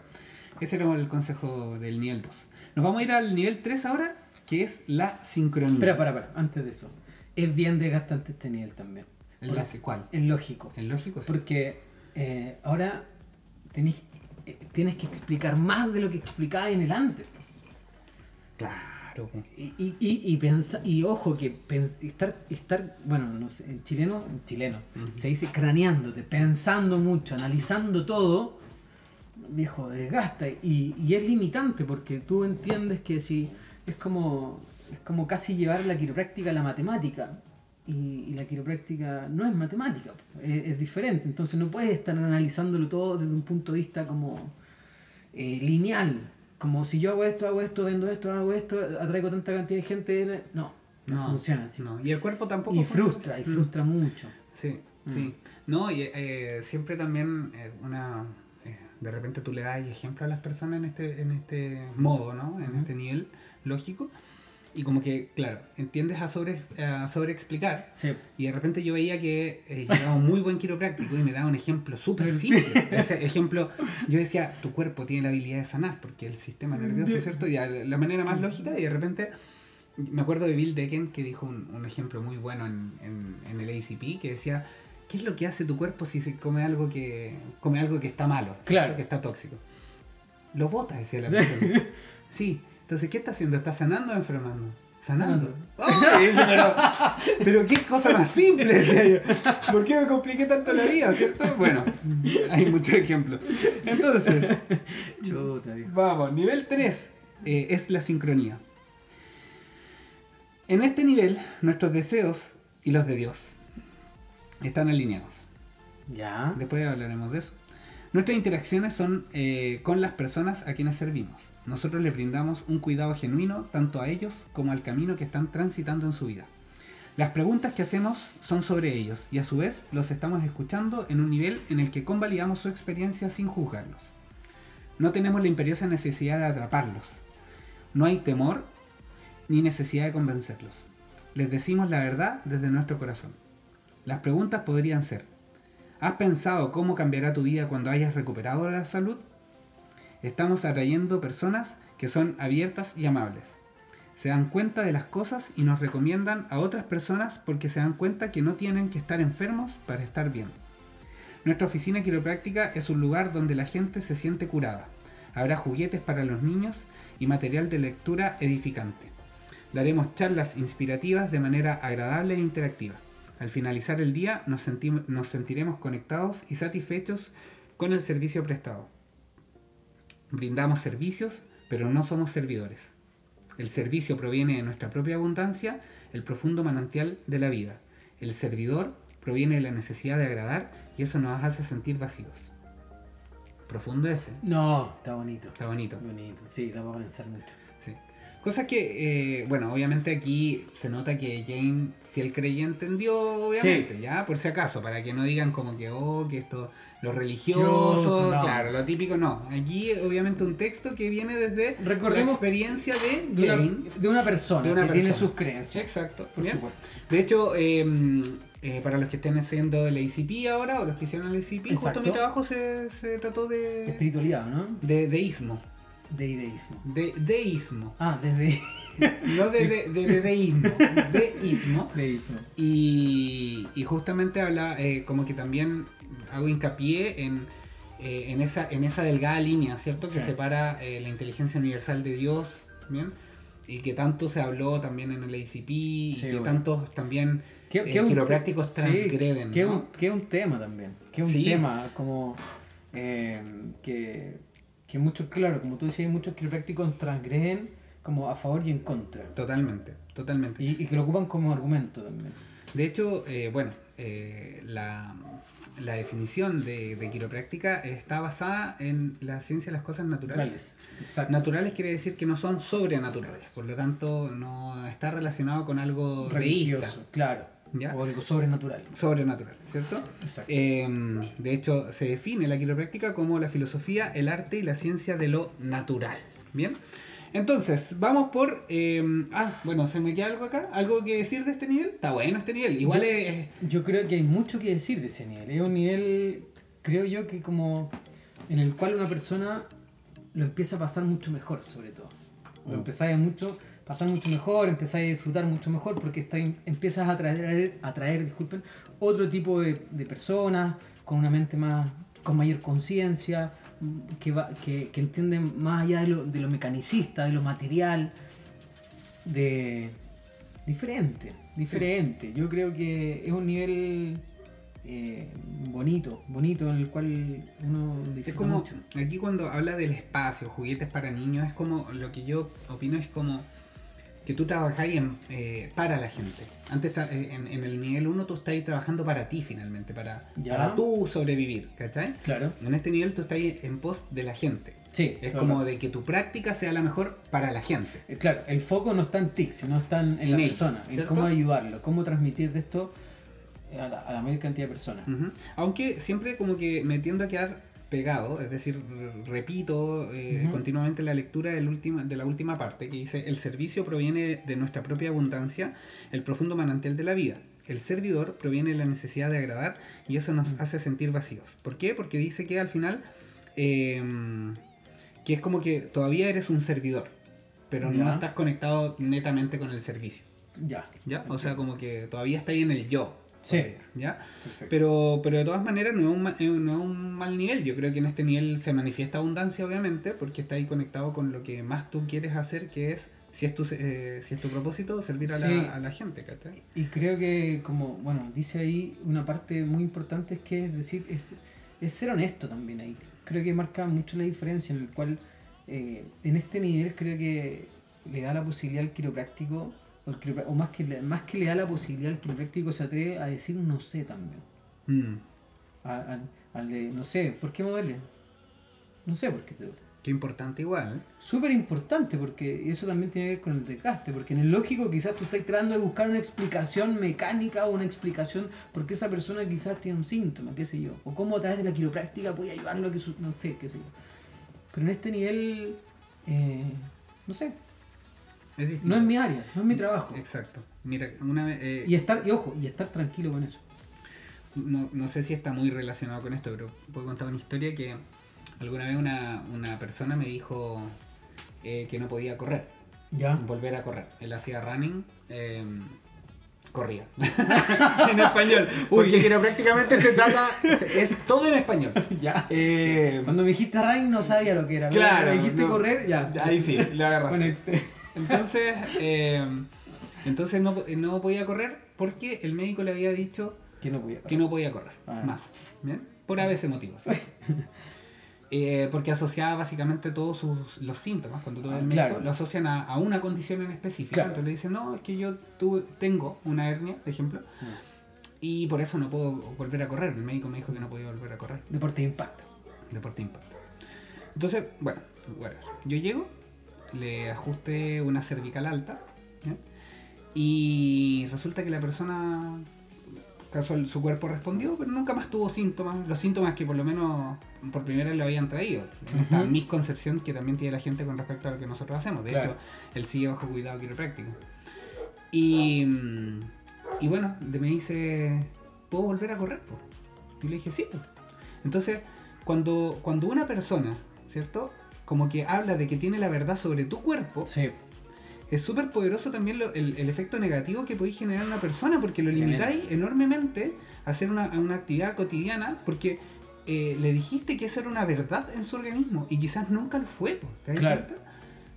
ese era el consejo del nivel 2. Nos vamos a ir al nivel 3 ahora, que es la sincronía. Espera, para, para. Antes de eso. Es bien desgastante este nivel también. ¿El la- ¿Cuál? Es lógico. ¿El lógico? Sí. Porque eh, ahora tenés, eh, tienes que explicar más de lo que explicaba en el antes. Claro. y, y, y, pensa- y ojo que pens- estar, estar, bueno, no sé, en chileno, en chileno, se dice craneándote, pensando mucho, analizando todo, viejo, desgasta y, y es limitante porque tú entiendes que si es como, es como casi llevar la quiropráctica a la matemática y, y la quiropráctica no es matemática, es, es diferente, entonces no puedes estar analizándolo todo desde un punto de vista como eh, lineal, como si yo hago esto, hago esto, vendo esto, hago esto, atraigo tanta cantidad de gente, no, no, funciona así. no. Y el cuerpo tampoco. Y funciona. frustra, y Mm. frustra mucho. Sí, Mm. sí. No, y eh, siempre también eh, una. eh, de repente tú le das ejemplo a las personas en este, en este modo, ¿no? En este nivel lógico. Y como que, claro, entiendes a sobre, a sobre explicar. Sí. Y de repente yo veía que eh, un muy buen quiropráctico y me daba un ejemplo súper simple. Ese ejemplo, yo decía, tu cuerpo tiene la habilidad de sanar, porque el sistema nervioso, ¿cierto? Y la manera más lógica, y de repente me acuerdo de Bill Decken que dijo un, un ejemplo muy bueno en, en, en el ACP, que decía, ¿qué es lo que hace tu cuerpo si se come algo que, come algo que está malo, ¿cierto? Claro. que está tóxico? Lo bota, decía la persona. <laughs> sí, entonces, ¿qué está haciendo? ¿Está sanando o enfermando? Sanando. <laughs> Pero, pero qué cosa más simple, decía yo. ¿Por qué me compliqué tanto la vida, cierto? Bueno, hay muchos ejemplos. Entonces, Chuta. Vamos, nivel 3 eh, es la sincronía. En este nivel, nuestros deseos y los de Dios están alineados. Ya. Después hablaremos de eso. Nuestras interacciones son eh, con las personas a quienes servimos. Nosotros les brindamos un cuidado genuino tanto a ellos como al camino que están transitando en su vida. Las preguntas que hacemos son sobre ellos y a su vez los estamos escuchando en un nivel en el que convalidamos su experiencia sin juzgarlos. No tenemos la imperiosa necesidad de atraparlos. No hay temor ni necesidad de convencerlos. Les decimos la verdad desde nuestro corazón. Las preguntas podrían ser, ¿has pensado cómo cambiará tu vida cuando hayas recuperado la salud? Estamos atrayendo personas que son abiertas y amables. Se dan cuenta de las cosas y nos recomiendan a otras personas porque se dan cuenta que no tienen que estar enfermos para estar bien. Nuestra oficina quiropráctica es un lugar donde la gente se siente curada. Habrá juguetes para los niños y material de lectura edificante. Daremos charlas inspirativas de manera agradable e interactiva. Al finalizar el día nos, nos sentiremos conectados y satisfechos con el servicio prestado. Brindamos servicios, pero no somos servidores. El servicio proviene de nuestra propia abundancia, el profundo manantial de la vida. El servidor proviene de la necesidad de agradar y eso nos hace sentir vacíos. Profundo ese. No, está bonito. Está bonito. Bonito. Sí, da para pensar mucho. Sí. Cosas que, eh, bueno, obviamente aquí se nota que Jane, fiel creyente, entendió, obviamente, ya, por si acaso, para que no digan como que, oh, que esto, lo religioso, Religioso, no. claro, lo típico, no. Aquí, obviamente, un texto que viene desde Recordemos la experiencia de De una, Jane. de una persona De una que tiene sus creencias. Exacto. Por ¿bien? supuesto. De hecho, eh, eh, para los que estén haciendo el ACP ahora, o los que hicieron el ACP, justo Exacto. mi trabajo se, se trató de, Espiritualidad, ¿no? de deísmo. De ideísmo. De deísmo. Ah, desde <laughs> No de, de, de, de deísmo. Deísmo. deísmo. Y, y justamente habla, eh, como que también hago hincapié en, eh, en, esa, en esa delgada línea, ¿cierto? Que Sí. separa eh, la inteligencia universal de Dios, ¿bien? y que tanto se habló también en el ACP y Sí, que bueno. tantos también ¿Qué- qué quiroprácticos sí, transgreden. que, ¿no? un, tema también. Que un Sí. tema como que, que muchos, claro, como tú decías, muchos quiroprácticos transgreden como a favor y en contra. Totalmente, totalmente. Y, y que lo ocupan como argumento también. De hecho, eh, bueno, eh, la, la definición de, de quiropráctica está basada en la ciencia de las cosas naturales. Naturales quiere decir que no son sobrenaturales, por lo tanto no está relacionado con algo religioso, religioso, claro. ¿Ya? O algo sobrenatural. sobrenatural, ¿cierto? Exacto. Eh, de hecho, se define la quiropráctica como la filosofía, el arte y la ciencia de lo natural. ¿Bien? Entonces, vamos por... eh, ah, bueno, ¿se me queda algo acá? ¿Algo que decir de este nivel? Está bueno este nivel. Igual Yo- es... Yo creo que hay mucho que decir de ese nivel. Es un nivel, creo yo, que como en el cual una persona lo empieza a pasar mucho mejor, sobre todo. Lo Mm. empezáis mucho, pasar mucho mejor, empezáis a disfrutar mucho mejor porque está, empiezas a atraer, a atraer disculpen, otro tipo de, de personas con una mente más, con mayor conciencia, que, va, que, que entienden más allá de lo, de lo mecanicista, de lo material, de diferente, diferente. Yo creo que es un nivel eh, bonito, bonito en el cual uno disfruta Es como, mucho. aquí cuando habla del espacio, juguetes para niños, es como, lo que yo opino es como que tú trabajáis en, eh, para la gente. Antes eh, en, en el nivel 1 tú estás trabajando para ti finalmente, para, Ya. para tú sobrevivir, ¿cachai? Claro. En este nivel tú estás en pos de la gente. Sí, Es claro. como de que tu práctica sea la mejor para la gente. Eh, Claro, el foco no está en ti, sino está en, la ellos, persona, en cómo ayudarlo, cómo transmitir de esto a la, a la mayor cantidad de personas. Aunque siempre como que me tiendo a quedar pegado, es decir, re- repito eh, continuamente la lectura del última, de la última parte que dice, el servicio proviene de nuestra propia abundancia, el profundo manantial de la vida. El servidor proviene de la necesidad de agradar y eso nos hace sentir vacíos. ¿Por qué? Porque dice que al final, eh, que es como que todavía eres un servidor, pero no estás conectado netamente con el servicio. Ya. ¿Ya? O sea, como que todavía está ahí en el yo. Sí. ¿Ya? Perfecto. Pero, pero de todas maneras no es, un, eh, no es un mal nivel. Yo creo que en este nivel se manifiesta abundancia, obviamente, porque está ahí conectado con lo que más tú quieres hacer, que es, si es tu, eh, si es tu propósito, servir a, Sí. la, a la gente. ¿cachai? Y creo que, como, bueno, dice ahí una parte muy importante es que es decir, es, es ser honesto también ahí. Creo que marca mucho la diferencia en el cual, eh, en este nivel creo que le da la posibilidad al quiropráctico, o, el quiropra- o más, que, le- más que le da la posibilidad al quiropráctico se atreve a decir no sé también. Mm, A- al, al de, no sé, ¿por qué me duele? No sé por qué te duele. qué importante igual. ¿eh? Súper importante porque eso también tiene que ver con el desgaste, porque en el lógico quizás tú estás tratando de buscar una explicación mecánica o una explicación porque esa persona quizás tiene un síntoma, qué sé yo, o cómo a través de la quiropráctica voy a ayudarlo a que su- no sé, qué sé yo. Pero en este nivel, eh, no sé, Es no es mi área, no es mi trabajo. Exacto. Mira, una vez, eh, Y estar, y ojo, y estar tranquilo con eso. no, no sé si está muy relacionado con esto, pero puedo contar una historia que alguna vez una, una persona me dijo eh, que no podía correr. Ya. volver a correr. Él hacía running, eh, corría. <laughs> en español. Porque prácticamente se trata, es todo en español. <laughs> Ya. Eh, Cuando me dijiste Rain no sabía lo que era. Claro, Cuando me dijiste no. correr, ya. ahí sí, le agarraste. Conecté. Entonces, eh, entonces no, no podía correr porque el médico le había dicho Que no podía. que no podía correr Ah. más. ¿bien? Por a veces motivos. ¿sí? <laughs> Eh, porque asociaba básicamente todos sus, los síntomas, cuando ves Ah, al médico, claro. lo asocian a, a una condición en específico. Claro. Entonces le dicen, no, es que yo tuve, tengo una hernia, por ejemplo, y por eso no puedo volver a correr. El médico me dijo que no podía volver a correr. Deporte de impacto. Deporte impacto. Entonces, bueno, whatever. yo llego, le ajusté una cervical alta, y resulta que la persona, casual, su cuerpo respondió, pero nunca más tuvo síntomas, los síntomas que por lo menos por primera vez le habían traído, en esta misconcepción que también tiene la gente con respecto a lo que nosotros hacemos. De Claro. hecho, él sigue bajo cuidado quiropráctico. Y, y bueno, me dice, ¿puedo volver a correr? po?". Y le dije, sí. po". Entonces, cuando, cuando una persona, ¿cierto? Como que habla de que tiene la verdad sobre tu cuerpo, Sí. es súper poderoso también lo- el, el efecto negativo que podéis generar en una persona, porque lo limitáis enormemente a hacer una, una actividad cotidiana, porque eh, le dijiste que eso era una verdad en su organismo, y quizás nunca lo fue. ¿te das Claro. cuenta?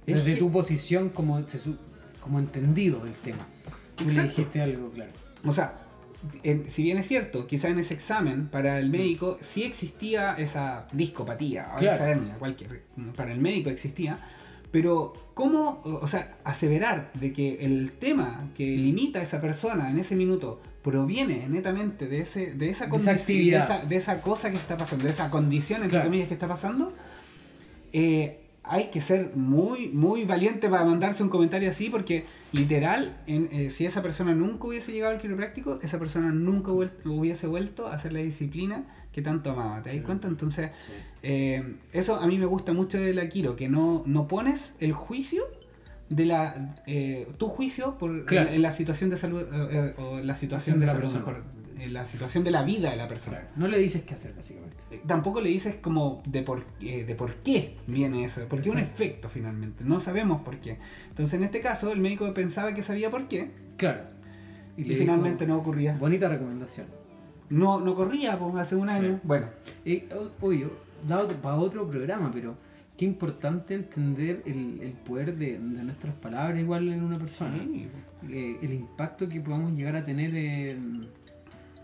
Es Desde que- tu posición como como entendido el tema. Tú le dijiste algo, claro. O sea, en- si bien es cierto, quizá en ese examen para el médico sí existía esa discopatía, o Claro. esa hernia, cualquier, para el médico existía, pero ¿cómo, o sea, aseverar de que el tema que limita a esa persona en ese minuto proviene netamente de ese de esa De esa condición, de esa, de esa cosa que está pasando, de esa condición entre Claro. comillas que está pasando? eh, hay que ser muy, muy valiente para mandarse un comentario así, porque literal, en, eh, si esa persona nunca hubiese llegado al quiropráctico, esa persona nunca vuel- hubiese vuelto a hacer la disciplina que tanto amaba. ¿Te das Sí. cuenta? Entonces, eh, eso a mí me gusta mucho de la quiro, que no, no pones el juicio de la eh, tu juicio por Claro. en, en la situación de salud eh, eh, o la situación de la persona, mejor, la situación de la vida de la persona. Claro, No le dices qué hacer, básicamente. Eh, tampoco le dices como de por, eh, de por qué viene eso, porque es un efecto finalmente, no sabemos por qué. Entonces en este caso el médico pensaba que sabía por qué Claro. y, le finalmente dijo, no ocurría. Bonita recomendación. No, no corría pues, hace un Sí. año. Bueno, Eh, obvio, dado para otro programa, pero qué importante entender el, el poder de, de nuestras palabras igual en una persona. sí, Eh, el impacto que podamos llegar a tener en,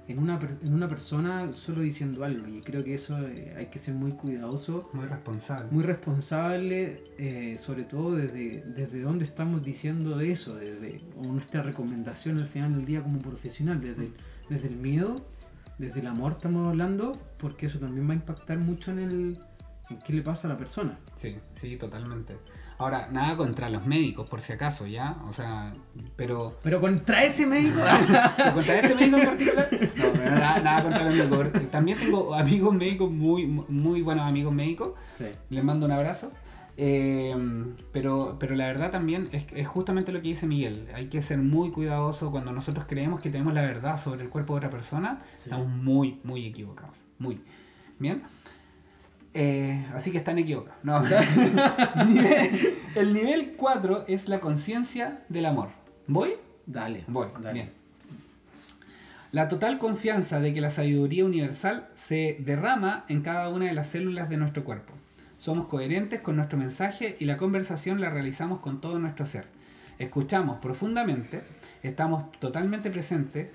en una, en una persona solo diciendo algo. Y creo que eso eh, hay que ser muy cuidadoso, muy responsable. muy responsable, eh, sobre todo desde, desde dónde estamos diciendo eso, desde o nuestra recomendación al final del día como profesional, desde, el- desde el miedo, desde el amor estamos hablando, porque eso también va a impactar mucho en el en qué le pasa a la persona. Sí, sí, totalmente. Ahora, nada contra los médicos, por si acaso, ¿ya? O sea, pero... Pero contra ese médico... <laughs> ¿Contra ese médico en particular? No, pero nada, nada contra los médicos. También tengo amigos médicos, muy, muy buenos amigos médicos. sí. Les mando un abrazo. Eh, pero, pero la verdad también es, es justamente lo que dice Miguel. Hay que ser muy cuidadoso cuando nosotros creemos que tenemos la verdad sobre el cuerpo de otra persona. Sí. Estamos muy, muy equivocados. Muy. Bien. Eh, así que están equivocados. No. <laughs> <laughs> Nivel- el nivel 4 es la conciencia del amor. ¿Voy? Dale. Voy, dale. bien. La total confianza de que la sabiduría universal se derrama en cada una de las células de nuestro cuerpo. Somos coherentes con nuestro mensaje y la conversación la realizamos con todo nuestro ser. Escuchamos profundamente, estamos totalmente presentes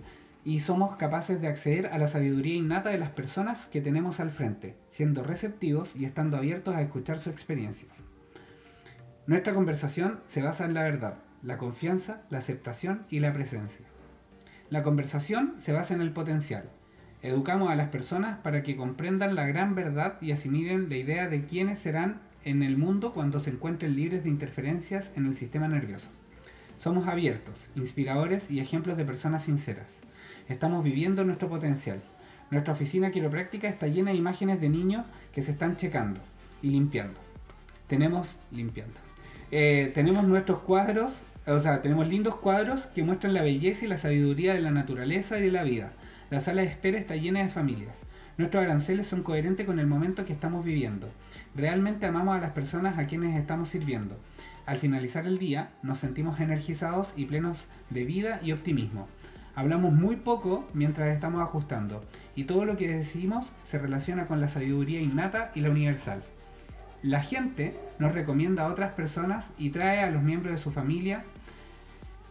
y somos capaces de acceder a la sabiduría innata de las personas que tenemos al frente, siendo receptivos y estando abiertos a escuchar sus experiencias. Nuestra conversación se basa en la verdad, la confianza, la aceptación y la presencia. La conversación se basa en el potencial. Educamos a las personas para que comprendan la gran verdad y asimilen la idea de quiénes serán en el mundo cuando se encuentren libres de interferencias en el sistema nervioso. Somos abiertos, inspiradores y ejemplos de personas sinceras. Estamos viviendo nuestro potencial. Nuestra oficina quiropráctica está llena de imágenes de niños que se están checando y limpiando. Tenemos limpiando. Eh, tenemos nuestros cuadros, o sea, tenemos lindos cuadros que muestran la belleza y la sabiduría de la naturaleza y de la vida. La sala de espera está llena de familias. Nuestros aranceles son coherentes con el momento que estamos viviendo. Realmente amamos a las personas a quienes estamos sirviendo. Al finalizar el día, nos sentimos energizados y plenos de vida y optimismo. Hablamos muy poco mientras estamos ajustando, y todo lo que decimos se relaciona con la sabiduría innata y la universal. La gente nos recomienda a otras personas y trae a los miembros de su familia.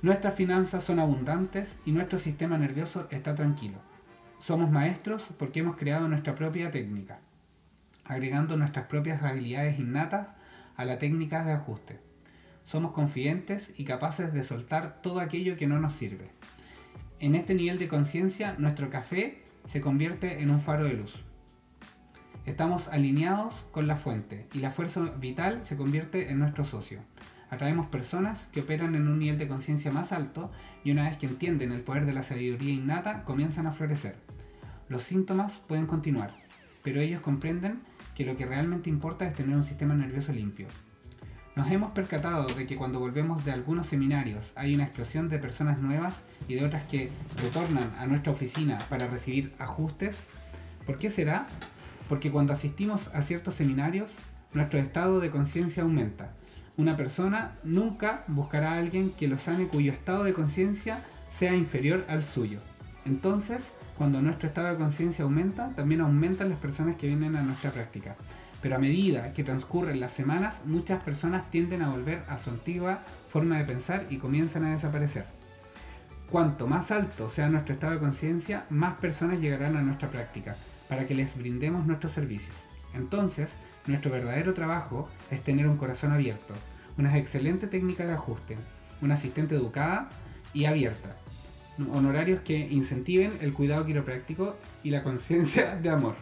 Nuestras finanzas son abundantes y nuestro sistema nervioso está tranquilo. Somos maestros porque hemos creado nuestra propia técnica, agregando nuestras propias habilidades innatas a la técnica de ajuste. Somos confidentes y capaces de soltar todo aquello que no nos sirve. En este nivel de conciencia, nuestro café se convierte en un faro de luz. Estamos alineados con la fuente y la fuerza vital se convierte en nuestro socio. Atraemos personas que operan en un nivel de conciencia más alto y una vez que entienden el poder de la sabiduría innata comienzan a florecer. Los síntomas pueden continuar, pero ellos comprenden que lo que realmente importa es tener un sistema nervioso limpio. Nos hemos percatado de que cuando volvemos de algunos seminarios hay una explosión de personas nuevas y de otras que retornan a nuestra oficina para recibir ajustes. ¿Por qué será? Porque cuando asistimos a ciertos seminarios, nuestro estado de conciencia aumenta. Una persona nunca buscará a alguien que lo sane cuyo estado de conciencia sea inferior al suyo. Entonces, cuando nuestro estado de conciencia aumenta, también aumentan las personas que vienen a nuestra práctica. Pero a medida que transcurren las semanas, muchas personas tienden a volver a su antigua forma de pensar y comienzan a desaparecer. Cuanto más alto sea nuestro estado de conciencia, más personas llegarán a nuestra práctica para que les brindemos nuestros servicios. Entonces, nuestro verdadero trabajo es tener un corazón abierto, una excelente técnica de ajuste, una asistente educada y abierta, honorarios que incentiven el cuidado quiropráctico y la conciencia de amor.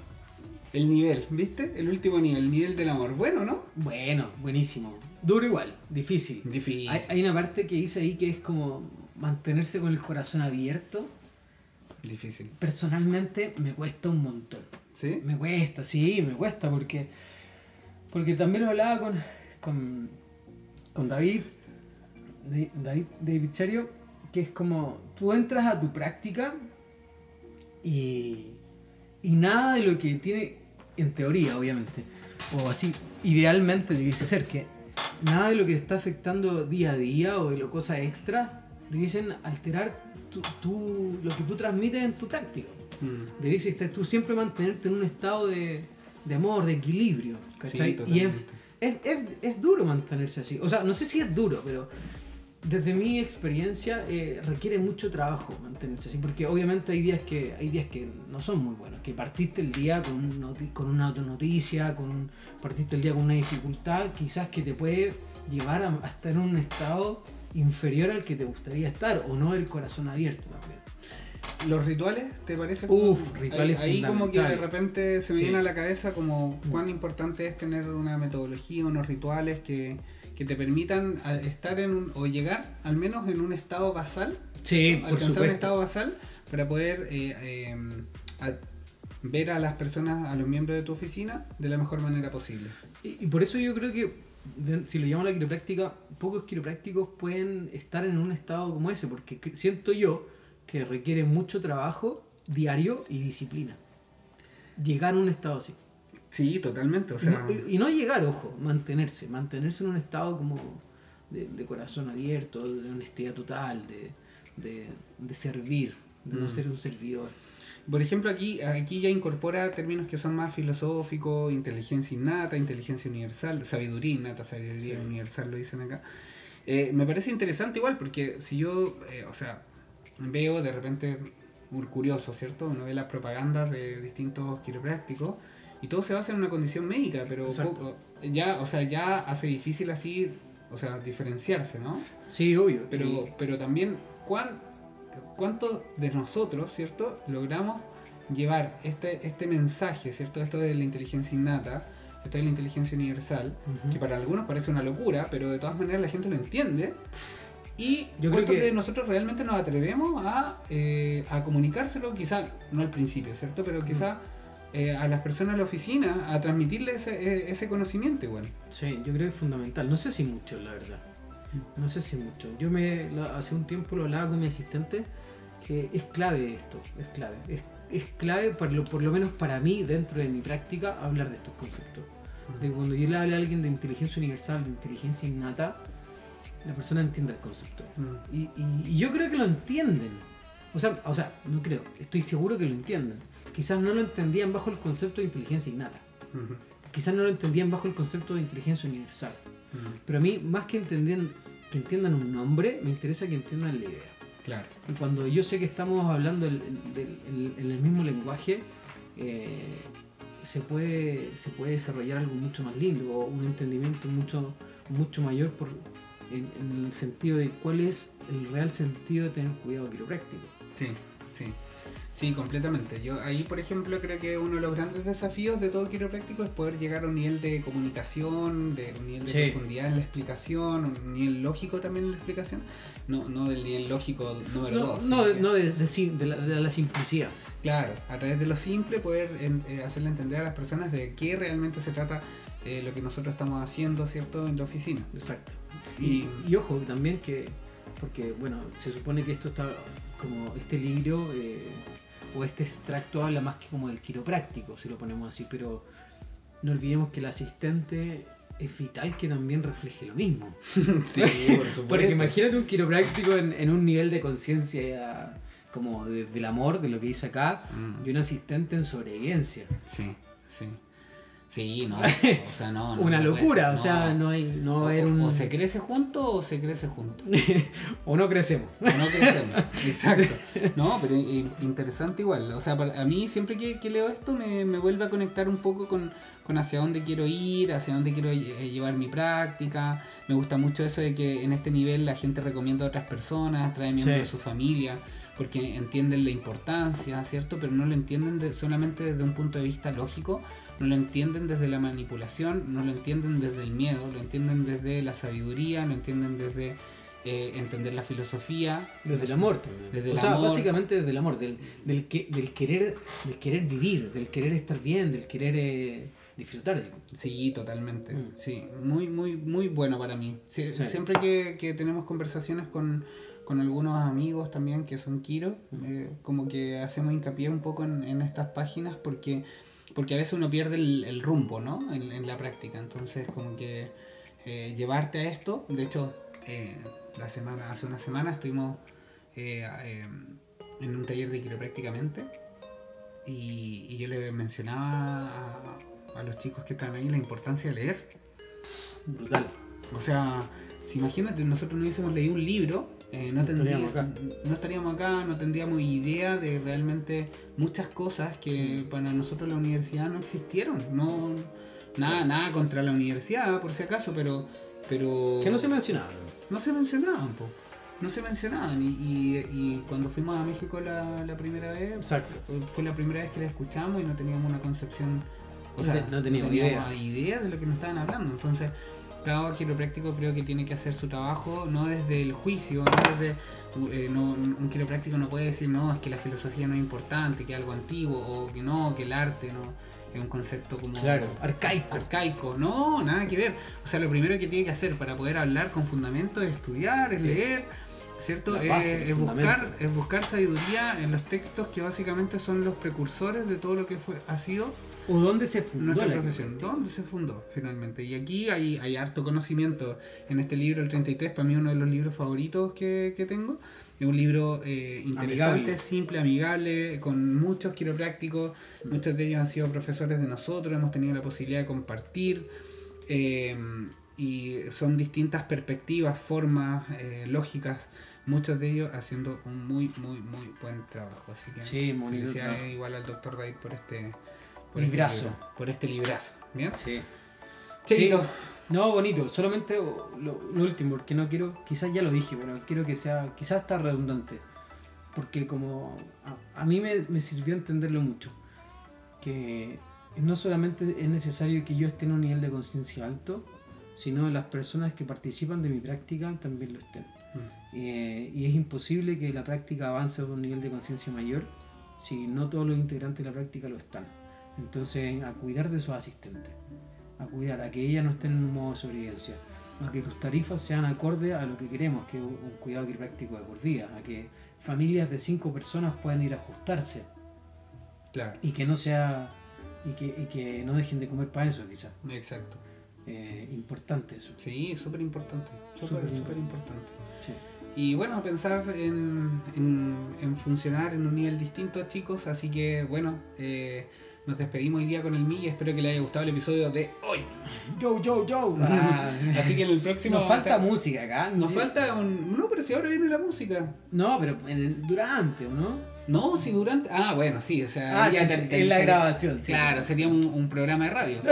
El nivel, ¿viste? El último nivel, el nivel del amor. Bueno, ¿no? Bueno, buenísimo. Duro igual, difícil. Difícil. Hay, hay una parte que dice ahí que es como mantenerse con el corazón abierto. Difícil. Personalmente me cuesta un montón. ¿Sí? Me cuesta, sí, me cuesta porque porque también lo hablaba con, con, con David, David, David Serio, que es como tú entras a tu práctica y, y nada de lo que tiene, en teoría obviamente, o así, idealmente debiese ser, que nada de lo que te está afectando día a día o de lo cosas extra debiesen alterar tu, tu- lo que tú transmites en tu práctica. Mm. Debes estar tú siempre mantenerte en un estado de, de amor, de equilibrio. ¿cachai? Sí, y es, es- es duro mantenerse así. O sea, no sé si es duro, pero desde mi experiencia eh, requiere mucho trabajo mantenerse así. Porque obviamente hay días que hay días que no son muy buenos. Que partiste el día con, noti- con una autonoticia, con partiste el día con una dificultad, quizás que te puede llevar a, a estar en un estado inferior al que te gustaría estar, o no el corazón abierto también. ¿Los rituales, te parece? Uf, rituales Ahí, ahí como que de repente se me Sí. viene a la cabeza como Mm. cuán importante es tener una metodología, unos rituales que, que te permitan estar en un, o llegar al menos en un estado basal, Sí, por alcanzar un estado basal para poder eh, eh, a- ver a las personas, a los miembros de tu oficina de la mejor manera posible. Y, y por eso yo creo que, si lo llamo la quiropráctica, pocos quiroprácticos pueden estar en un estado como ese, porque que- siento yo que requiere mucho trabajo diario y disciplina. Llegar a un estado así. Sí, totalmente. O sea, no- y, y no llegar, ojo, mantenerse, mantenerse en un estado como de, de corazón abierto, de honestidad total, de, de, de servir, de no Mm. ser un servidor. Por ejemplo, aquí, aquí ya incorpora términos que son más filosóficos, inteligencia innata, inteligencia universal, sabiduría innata, sabiduría Sí. universal, lo dicen acá. Eh, me parece interesante igual, porque si yo, eh, o sea, veo de repente un curioso, ¿cierto? Uno ve las propagandas de distintos quiroprácticos y todo se basa en una condición médica, pero poco- ya, o sea, ya hace difícil así, o sea, diferenciarse, ¿no? Sí, obvio. Pero, y- pero también, ¿cuán, ¿cuánto de nosotros, ¿cierto? Logramos llevar este, este mensaje, ¿cierto? Esto de la inteligencia innata, esto de la inteligencia universal, que para algunos parece una locura, pero de todas maneras la gente lo entiende. Y Yo creo que- nosotros realmente nos atrevemos a, eh, a comunicárselo, quizá no al principio, ¿cierto? Pero quizá eh, a las personas de la oficina, a transmitirle ese, eh, ese conocimiento igual. Sí, yo creo que es fundamental. No sé si mucho, la verdad. No sé si mucho. Yo me hace un tiempo lo hablaba con mi asistente que es clave esto, es clave. Es, es clave, por lo, por lo menos para mí, dentro de mi práctica, hablar de estos conceptos. De cuando yo le hablo a alguien de inteligencia universal, de inteligencia innata, la persona entiende el concepto. Y, y- y yo creo que lo entienden. O sea, o sea, no creo, estoy seguro que lo entienden. Quizás no lo entendían bajo el concepto de inteligencia innata. Quizás no lo entendían bajo el concepto de inteligencia universal. Pero a mí, más que entiendan, que entiendan un nombre, me interesa que entiendan la idea. Claro. Y cuando yo sé que estamos hablando el- del- el- en el mismo lenguaje, eh, se, puede, se puede desarrollar algo mucho más lindo o un entendimiento mucho, mucho mayor por, en, en el sentido de cuál es el real sentido de tener cuidado quiropráctico. Sí, sí. Sí, completamente. Yo ahí, por ejemplo, creo que uno de los grandes desafíos de todo quiropráctico es poder llegar a un nivel de comunicación, de un nivel de Sí. profundidad en la explicación, un nivel lógico también en la explicación. No, no del nivel lógico número No, dos. no, no de, de de la, de la simplicidad. Claro, a través de lo simple poder en- eh, hacerle entender a las personas de qué realmente se trata eh, lo que nosotros estamos haciendo, ¿cierto?, en la oficina. Exacto. Y- Y, y ojo también que, porque bueno, se supone que esto está como este libro eh, o este extracto habla más que como del quiropráctico, si lo ponemos así, pero no olvidemos que el asistente es vital que también refleje lo mismo. <laughs> Sí, por <laughs> supuesto. Porque imagínate un quiropráctico en, en un nivel de conciencia como de- del amor, de lo que dice acá, Mm. y un asistente en sobrevivencia. Sí, sí. Sí, no. <laughs> O sea, no. no Una no locura, o sea, no hay, no O- haber un... O se crece junto o se crece junto. <laughs> o no crecemos. O no crecemos. <laughs> Exacto. No, pero eh, interesante igual. O sea, para- a mí siempre que, que leo esto me, me vuelve a conectar un poco con, con hacia dónde quiero ir, hacia dónde quiero eh, llevar mi práctica. Me gusta mucho eso de que en este nivel la gente recomienda a otras personas, trae miembros Sí. de su familia, porque entienden la importancia, ¿cierto? Pero no lo entienden de- solamente desde un punto de vista lógico, no lo entienden desde la manipulación, no lo entienden desde el miedo, lo entienden desde la sabiduría, lo entienden desde eh, entender la filosofía. Desde el amor también. Desde o el sea, amor. básicamente desde el amor, del, del, que, del, querer, del querer vivir, del querer estar bien, del querer eh, disfrutar. Sí, totalmente. Mm. Sí, muy, muy, muy bueno para mí. Sí, Sí. Siempre que, que tenemos conversaciones con, con algunos amigos también que son Kiro, Mm. eh, como que hacemos hincapié un poco en, en estas páginas porque, porque a veces uno pierde el, el rumbo, ¿no? En, en la práctica. Entonces, como que eh, llevarte a esto, de hecho, eh, la semana, hace una semana estuvimos eh, en un taller de quiroprácticamente y, y yo le mencionaba a, a los chicos que están ahí la importancia de leer. Brutal. O sea, si imagínate, nosotros no hubiésemos leído un libro, eh, no, No tendría- estaríamos acá. no estaríamos acá, no tendríamos idea de realmente muchas cosas que para nosotros la universidad no existieron. No, nada, nada contra la universidad, por si acaso, pero, pero Que no se mencionaba. no se mencionaban, po. no se mencionaban. Y, y- y cuando fuimos a México la, la primera vez, Exacto. fue la primera vez que la escuchamos y no teníamos una concepción, o No sea, no teníamos idea. idea de lo que nos estaban hablando. Entonces, cada quiropráctico creo que tiene que hacer su trabajo, no desde el juicio, no desde, eh, no- un quiropráctico no puede decir, no, es que la filosofía no es importante, que es algo antiguo, o que no, que el arte no es un concepto como Claro, arcaico. arcaico. No, nada que ver. O sea, lo primero que tiene que hacer para poder hablar con fundamento es estudiar, es leer, ¿cierto? Base, es buscar, fundamento. es buscar sabiduría en los textos que básicamente son los precursores de todo lo que fue, ha sido ¿O dónde se fundó nuestra la profesión. ¿Dónde se fundó finalmente? Y aquí hay, hay harto conocimiento en este libro, el 33, para mí uno de los libros favoritos que, que tengo. Es un libro eh, interesante, Amigable. simple, amigable, con muchos quiroprácticos. Muchos de ellos han sido profesores de nosotros, hemos tenido la posibilidad de compartir. eh, y son distintas perspectivas, formas, eh, lógicas. Muchos de ellos haciendo un muy, muy, muy buen trabajo. Así que Sí, felicidades igual al doctor David por este, por Librazo. este libro, por este librazo. ¿Bien? Sí. Sí. No, bonito. Solamente lo, lo último, porque no quiero, quizás ya lo dije, pero quiero que sea, quizás está redundante. Porque como a, a mí me, me sirvió entenderlo mucho. Que no solamente es necesario que yo esté en un nivel de conciencia alto, sino las personas que participan de mi práctica también lo estén. Eh, y es imposible que la práctica avance a un nivel de conciencia mayor si no todos los integrantes de la práctica lo están. Entonces, a cuidar de sus asistentes, a cuidar, a que ellas no estén en un modo de sobrevivencia, a que tus tarifas sean acorde a lo que queremos, que es un cuidado quiropráctico de por vida, a que familias de cinco personas puedan ir a ajustarse Claro, y que no sea y que, y que no dejen de comer para eso quizás. exacto. Eh, importante eso. Sí, súper importante. Súper súper importante. Sí. Y bueno, pensar en, en, en funcionar en un nivel distinto, chicos. Así que bueno, eh, nos despedimos hoy día con el Milla. Espero que les haya gustado el episodio de hoy. Yo, yo, yo. Así que en el próximo. Nos falta música acá. Nos falta un. No, pero si ahora viene la música. No, pero en el- durante, ¿o no? No, si durante. Ah, bueno, sí, o sea. Ah, ya que- te- te- en la sería- grabación, sí. Claro, sería un, un programa de radio. <laughs> <laughs>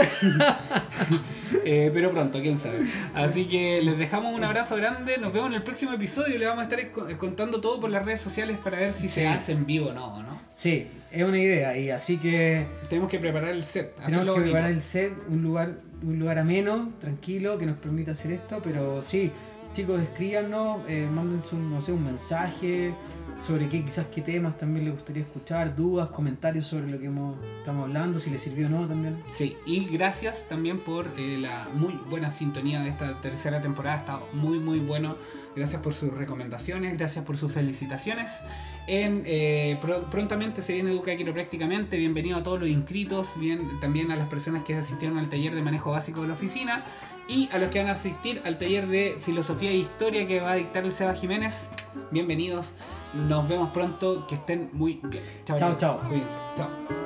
Eh, pero pronto, quién sabe. Así que les dejamos un abrazo grande. Nos vemos en el próximo episodio. Les vamos a estar co- contando todo por las redes sociales para ver si se hace en vivo o no, ¿no? Sí, es una idea y así que Tenemos que preparar el set. tenemos que bonito. preparar el set, un lugar, un lugar ameno, tranquilo, que nos permita hacer esto, pero sí, chicos, escríbanos, eh, mándense un, no sé, un mensaje sobre qué, quizás qué temas también les gustaría escuchar, dudas, comentarios sobre lo que hemos, estamos hablando, si les sirvió o no también. Sí, y gracias también por eh, la muy buena sintonía de esta tercera temporada. Ha estado muy, muy bueno. Gracias por sus recomendaciones, gracias por sus felicitaciones. En, eh, pro- prontamente se viene Educa Quiroprácticamente. Bienvenido a todos los inscritos, bien, también a las personas que asistieron al taller de manejo básico de la oficina y a los que van a asistir al taller de filosofía e historia que va a dictar el Seba Jiménez. Bienvenidos. Nos vemos pronto. Que estén muy bien. Chao, chao. Cuídense. Chao.